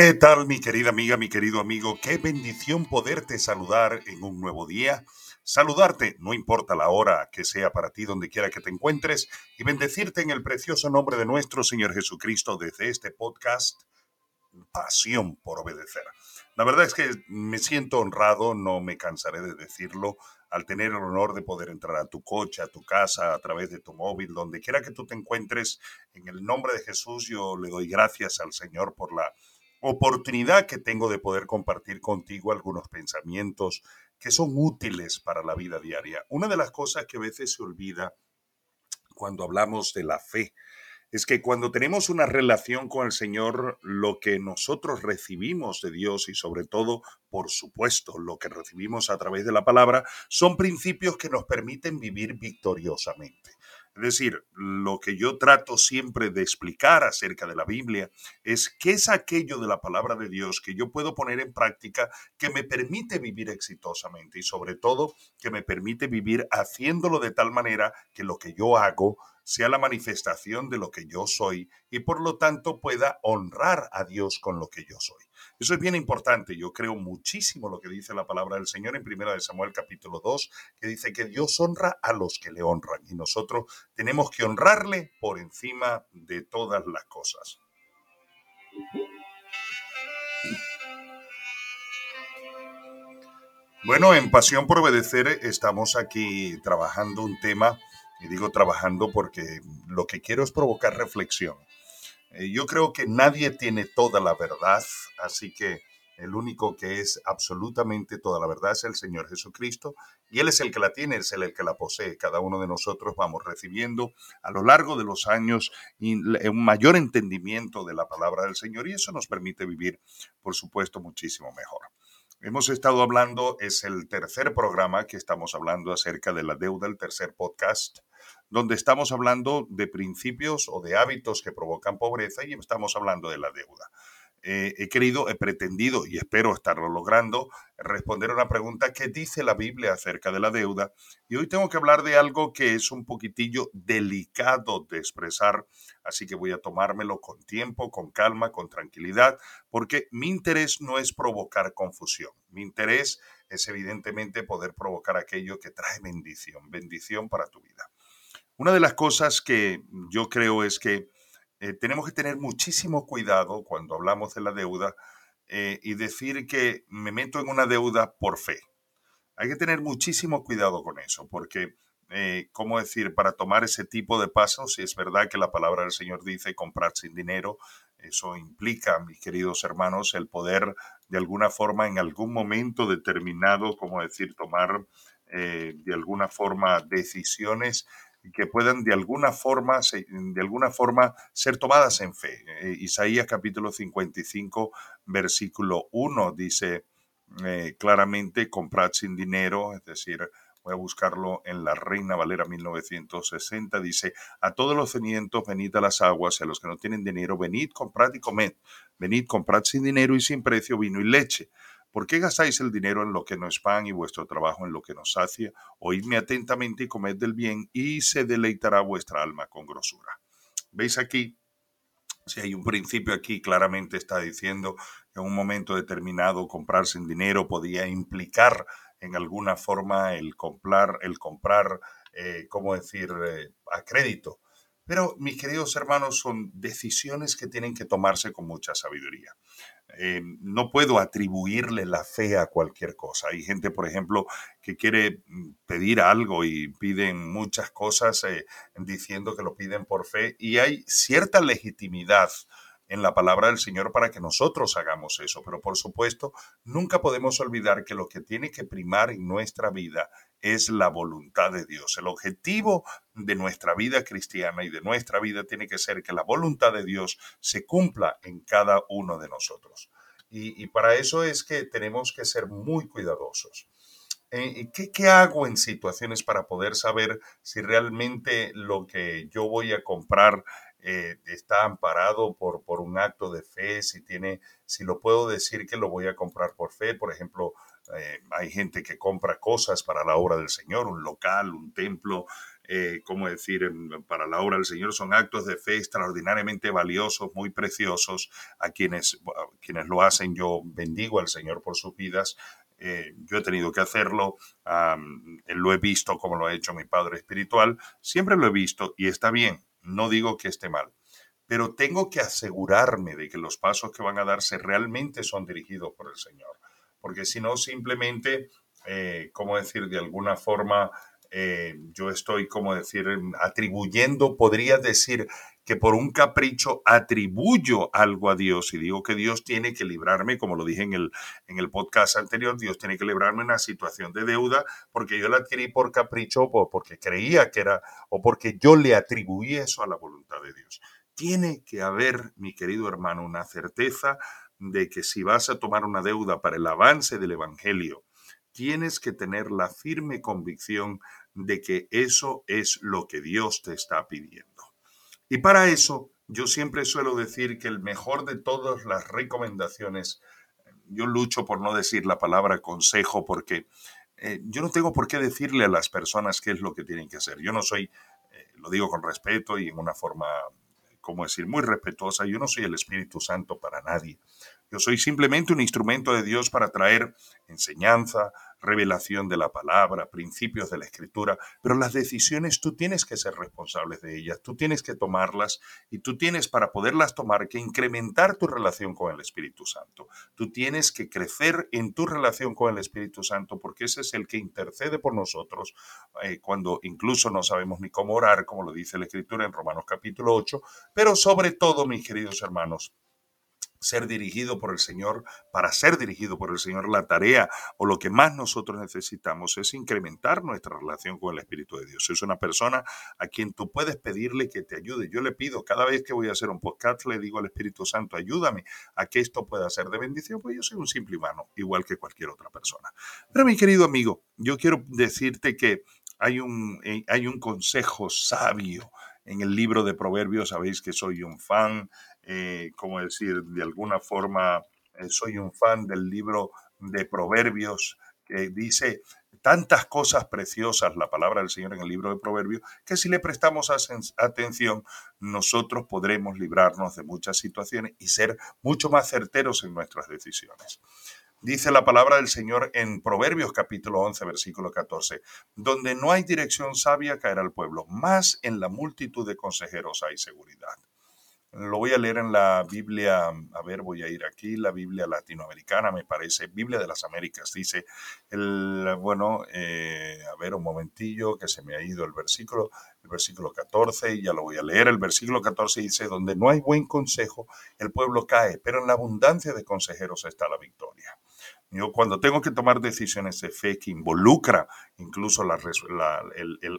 ¿Qué tal mi querida amiga, mi querido amigo? Qué bendición poderte saludar en un nuevo día. Saludarte, no importa la hora que sea para ti, donde quiera que te encuentres, y bendecirte en el precioso nombre de nuestro Señor Jesucristo desde este podcast, Pasión por Obedecer. La verdad es que me siento honrado, no me cansaré de decirlo, al tener el honor de poder entrar a tu coche, a tu casa, a través de tu móvil, donde quiera que tú te encuentres, en el nombre de Jesús yo le doy gracias al Señor por la oportunidad que tengo de poder compartir contigo algunos pensamientos que son útiles para la vida diaria. Una de las cosas que a veces se olvida cuando hablamos de la fe es que cuando tenemos una relación con el Señor, lo que nosotros recibimos de Dios y sobre todo, por supuesto, lo que recibimos a través de la palabra, son principios que nos permiten vivir victoriosamente. Es decir, lo que yo trato siempre de explicar acerca de la Biblia es qué es aquello de la palabra de Dios que yo puedo poner en práctica que me permite vivir exitosamente y sobre todo que me permite vivir haciéndolo de tal manera que lo que yo hago sea la manifestación de lo que yo soy y por lo tanto pueda honrar a Dios con lo que yo soy. Eso es bien importante. Yo creo muchísimo lo que dice la palabra del Señor en 1 Samuel capítulo 2, que dice que Dios honra a los que le honran y nosotros tenemos que honrarle por encima de todas las cosas. Bueno, en Pasión por Obedecer estamos aquí trabajando un tema y digo trabajando porque lo que quiero es provocar reflexión. Eh, yo creo que nadie tiene toda la verdad, así que el único que es absolutamente toda la verdad es el Señor Jesucristo y Él es el que la tiene, es el que la posee. Cada uno de nosotros vamos recibiendo a lo largo de los años un mayor entendimiento de la palabra del Señor y eso nos permite vivir, por supuesto, muchísimo mejor. Hemos estado hablando, es el tercer programa que estamos hablando acerca de la deuda, el tercer podcast donde estamos hablando de principios o de hábitos que provocan pobreza y estamos hablando de la deuda. Eh, he querido, he pretendido y espero estarlo logrando, responder a una pregunta que dice la Biblia acerca de la deuda. Y hoy tengo que hablar de algo que es un poquitillo delicado de expresar, así que voy a tomármelo con tiempo, con calma, con tranquilidad, porque mi interés no es provocar confusión. Mi interés es evidentemente poder provocar aquello que trae bendición, bendición para tu vida. Una de las cosas que yo creo es que eh, tenemos que tener muchísimo cuidado cuando hablamos de la deuda eh, y decir que me meto en una deuda por fe. Hay que tener muchísimo cuidado con eso, porque, eh, ¿cómo decir? Para tomar ese tipo de pasos, si es verdad que la palabra del Señor dice comprar sin dinero, eso implica, mis queridos hermanos, el poder de alguna forma, en algún momento determinado, como decir, tomar de alguna forma decisiones que puedan de alguna forma, de alguna forma ser tomadas en fe. Eh, Isaías capítulo 55, versículo 1 dice eh, claramente, comprad sin dinero, es decir, voy a buscarlo en la Reina Valera 1960, dice, a todos los cenientos venid a las aguas, y a los que no tienen dinero, venid, comprad y comed, venid, comprad sin dinero y sin precio vino y leche ¿Por qué gastáis el dinero en lo que no es pan y vuestro trabajo en lo que no sacia? Oídme atentamente y comed del bien y se deleitará vuestra alma con grosura. ¿Veis aquí? Si hay un principio aquí, claramente está diciendo que en un momento determinado comprar sin dinero podía implicar en alguna forma el comprar, el comprar, eh, ¿cómo decir?, eh, a crédito. Pero, mis queridos hermanos, son decisiones que tienen que tomarse con mucha sabiduría. Eh, no puedo atribuirle la fe a cualquier cosa. Hay gente, por ejemplo, que quiere mm, pedir algo y piden muchas cosas eh, diciendo que lo piden por fe y hay cierta legitimidad en la palabra del Señor para que nosotros hagamos eso. Pero por supuesto, nunca podemos olvidar que lo que tiene que primar en nuestra vida es la voluntad de Dios. El objetivo de nuestra vida cristiana y de nuestra vida tiene que ser que la voluntad de Dios se cumpla en cada uno de nosotros. Y, para eso es que tenemos que ser muy cuidadosos. Eh, ¿qué, ¿Qué hago en situaciones para poder saber si realmente lo que yo voy a comprar eh, está amparado por, por un acto de fe, si tiene, si lo puedo decir que lo voy a comprar por fe, por ejemplo, eh, hay gente que compra cosas para la obra del Señor, un local, un templo, eh, ¿cómo decir?, para la obra del Señor son actos de fe extraordinariamente valiosos, muy preciosos. A quienes, quienes lo hacen, yo bendigo al Señor por sus vidas. Eh, yo he tenido que hacerlo, lo he visto como lo ha hecho mi Padre Espiritual, siempre lo he visto y está bien, no digo que esté mal, pero tengo que asegurarme de que los pasos que van a darse realmente son dirigidos por el Señor, porque si no, simplemente, eh, ¿cómo decir?, de alguna forma eh, yo estoy, como decir, atribuyendo, podría decir que por un capricho atribuyo algo a Dios y digo que Dios tiene que librarme, como lo dije en el, en el podcast anterior, Dios tiene que librarme una situación de deuda porque yo la adquirí por capricho o porque creía que era, o porque yo le atribuí eso a la voluntad de Dios. Tiene que haber, mi querido hermano, una certeza de que si vas a tomar una deuda para el avance del Evangelio, tienes que tener la firme convicción de que eso es lo que Dios te está pidiendo. Y para eso, yo siempre suelo decir que el mejor de todas las recomendaciones, yo lucho por no decir la palabra consejo porque eh, yo no tengo por qué decirle a las personas qué es lo que tienen que hacer. Yo no soy, eh, lo digo con respeto y en una forma, como decir, muy respetuosa, yo no soy el Espíritu Santo para nadie. Yo soy simplemente un instrumento de Dios para traer enseñanza, revelación de la palabra, principios de la escritura, pero las decisiones tú tienes que ser responsable de ellas, tú tienes que tomarlas y tú tienes para poderlas tomar que incrementar tu relación con el Espíritu Santo. Tú tienes que crecer en tu relación con el Espíritu Santo porque ese es el que intercede por nosotros eh, cuando incluso no sabemos ni cómo orar, como lo dice la Escritura en Romanos capítulo 8, pero sobre todo, mis queridos hermanos, ser dirigido por el Señor, para ser dirigido por el Señor, la tarea o lo que más nosotros necesitamos es incrementar nuestra relación con el Espíritu de Dios. Es una persona a quien tú puedes pedirle que te ayude. Yo le pido cada vez que voy a hacer un podcast, le digo al Espíritu Santo, ayúdame a que esto pueda ser de bendición, pues yo soy un simple humano, igual que cualquier otra persona. Pero mi querido amigo, yo quiero decirte que hay un, eh, hay un consejo sabio en el libro de Proverbios, sabéis que soy un fan eh, como decir, de alguna forma eh, soy un fan del libro de Proverbios que dice tantas cosas preciosas la palabra del Señor en el libro de Proverbios que si le prestamos atención nosotros podremos librarnos de muchas situaciones y ser mucho más certeros en nuestras decisiones. Dice la palabra del Señor en Proverbios capítulo 11, versículo 14, donde no hay dirección sabia caerá el pueblo, más en la multitud de consejeros hay seguridad. Lo voy a leer en la Biblia, a ver, voy a ir aquí, la Biblia latinoamericana, me parece, Biblia de las Américas, dice, el, bueno, eh, a ver un momentillo, que se me ha ido el versículo, el versículo 14, y ya lo voy a leer, el versículo 14 dice, donde no hay buen consejo, el pueblo cae, pero en la abundancia de consejeros está la victoria. Yo cuando tengo que tomar decisiones de fe que involucra incluso la,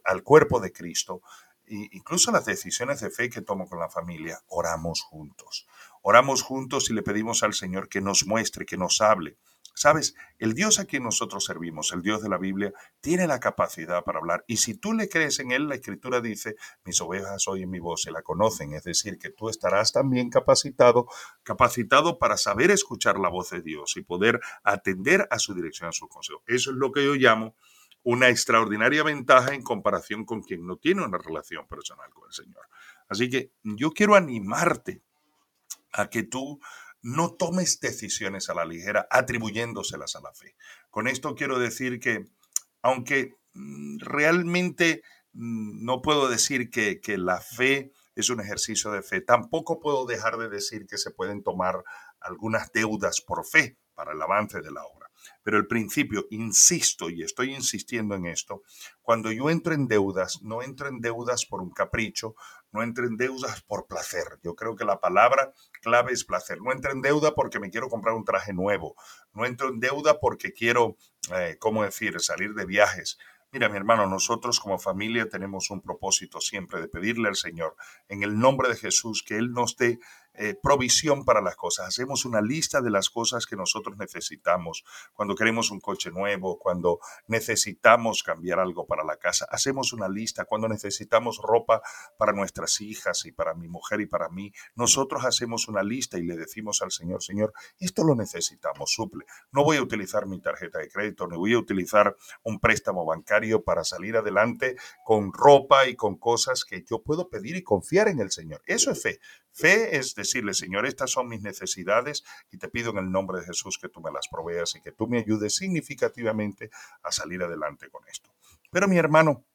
al cuerpo de Cristo, incluso las decisiones de fe que tomo con la familia, oramos juntos. Oramos juntos y le pedimos al Señor que nos muestre, que nos hable. Sabes, el Dios a quien nosotros servimos, el Dios de la Biblia, tiene la capacidad para hablar. Y si tú le crees en Él, la Escritura dice, mis ovejas oyen mi voz y la conocen. Es decir, que tú estarás también capacitado, capacitado para saber escuchar la voz de Dios y poder atender a su dirección, a su consejo. Eso es lo que yo llamo una extraordinaria ventaja en comparación con quien no tiene una relación personal con el Señor. Así que yo quiero animarte a que tú no tomes decisiones a la ligera atribuyéndoselas a la fe. Con esto quiero decir que aunque mm, realmente mm, no puedo decir que, que la fe es un ejercicio de fe, tampoco puedo dejar de decir que se pueden tomar algunas deudas por fe para el avance de la obra. Pero el principio, insisto y estoy insistiendo en esto, cuando yo entro en deudas, no entro en deudas por un capricho, no entro en deudas por placer. Yo creo que la palabra clave es placer. No entro en deuda porque me quiero comprar un traje nuevo. No entro en deuda porque quiero, eh, ¿cómo decir?, salir de viajes. Mira, mi hermano, nosotros como familia tenemos un propósito siempre de pedirle al Señor, en el nombre de Jesús, que Él nos dé eh, provisión para las cosas. Hacemos una lista de las cosas que nosotros necesitamos. Cuando queremos un coche nuevo, cuando necesitamos cambiar algo para la casa, hacemos una lista. Cuando necesitamos ropa para nuestras hijas y para mi mujer y para mí, nosotros hacemos una lista y le decimos al Señor, Señor, esto lo necesitamos, suple. No voy a utilizar mi tarjeta de crédito, no voy a utilizar un préstamo bancario para salir adelante con ropa y con cosas que yo puedo pedir y confiar en el Señor. Eso es fe. Fe es decirle, Señor, estas son mis necesidades y te pido en el nombre de Jesús que tú me las proveas y que tú me ayudes significativamente a salir adelante con esto. Pero mi hermano,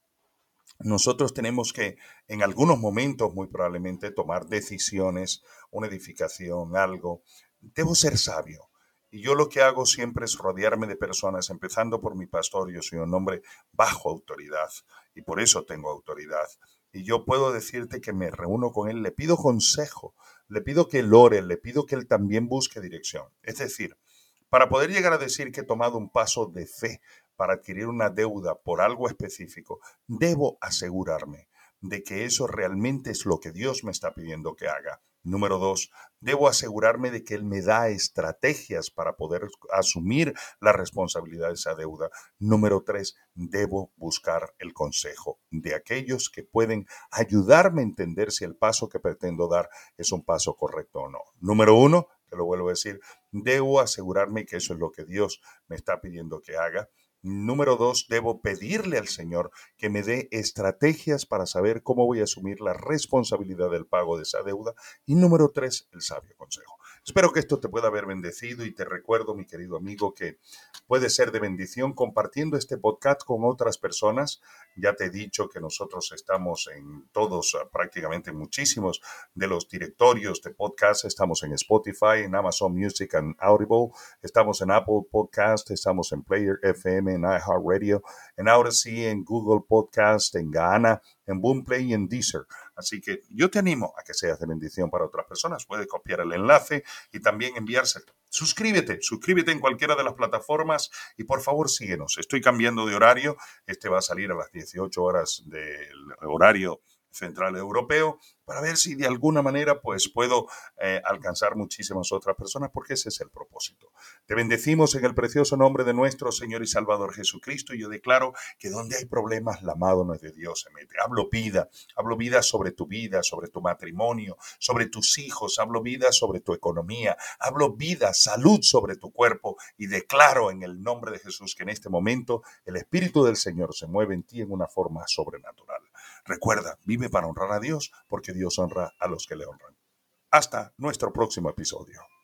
nosotros tenemos que en algunos momentos muy probablemente tomar decisiones, una edificación, algo. Debo ser sabio. Y yo lo que hago siempre es rodearme de personas, empezando por mi pastor. Yo soy un hombre bajo autoridad y por eso tengo autoridad. Y yo puedo decirte que me reúno con él, le pido consejo, le pido que él ore, le pido que él también busque dirección. Es decir, para poder llegar a decir que he tomado un paso de fe para adquirir una deuda por algo específico, debo asegurarme de que eso realmente es lo que Dios me está pidiendo que haga. Número dos, debo asegurarme de que Él me da estrategias para poder asumir la responsabilidad de esa deuda. Número tres, debo buscar el consejo de aquellos que pueden ayudarme a entender si el paso que pretendo dar es un paso correcto o no. Número uno, te lo vuelvo a decir, debo asegurarme que eso es lo que Dios me está pidiendo que haga. Número dos, debo pedirle al Señor que me dé estrategias para saber cómo voy a asumir la responsabilidad del pago de esa deuda. Y número tres, el sabio consejo. Espero que esto te pueda haber bendecido y te recuerdo, mi querido amigo, que puede ser de bendición compartiendo este podcast con otras personas. Ya te he dicho que nosotros estamos en todos, ah, prácticamente muchísimos de los directorios de podcast. Estamos en Spotify, en Amazon Music and Audible. Estamos en Apple Podcast, estamos en Player FM, en iHeartRadio, en Odyssey, en Google Podcast, en Ghana, en Boomplay y en Deezer. Así que yo te animo a que seas de bendición para otras personas. Puedes copiar el enlace y también enviárselo. Suscríbete, suscríbete en cualquiera de las plataformas y por favor síguenos. Estoy cambiando de horario. Este va a salir a las 18 horas del horario central europeo para ver si de alguna manera pues puedo eh, alcanzar muchísimas otras personas porque ese es el propósito. Te bendecimos en el precioso nombre de nuestro Señor y Salvador Jesucristo y yo declaro que donde hay problemas la mano de Dios se mete. Hablo vida, hablo vida sobre tu vida, sobre tu matrimonio, sobre tus hijos, hablo vida sobre tu economía, hablo vida, salud sobre tu cuerpo y declaro en el nombre de Jesús que en este momento el Espíritu del Señor se mueve en ti en una forma sobrenatural. Recuerda, vive para honrar a Dios porque Dios honra a los que le honran. Hasta nuestro próximo episodio.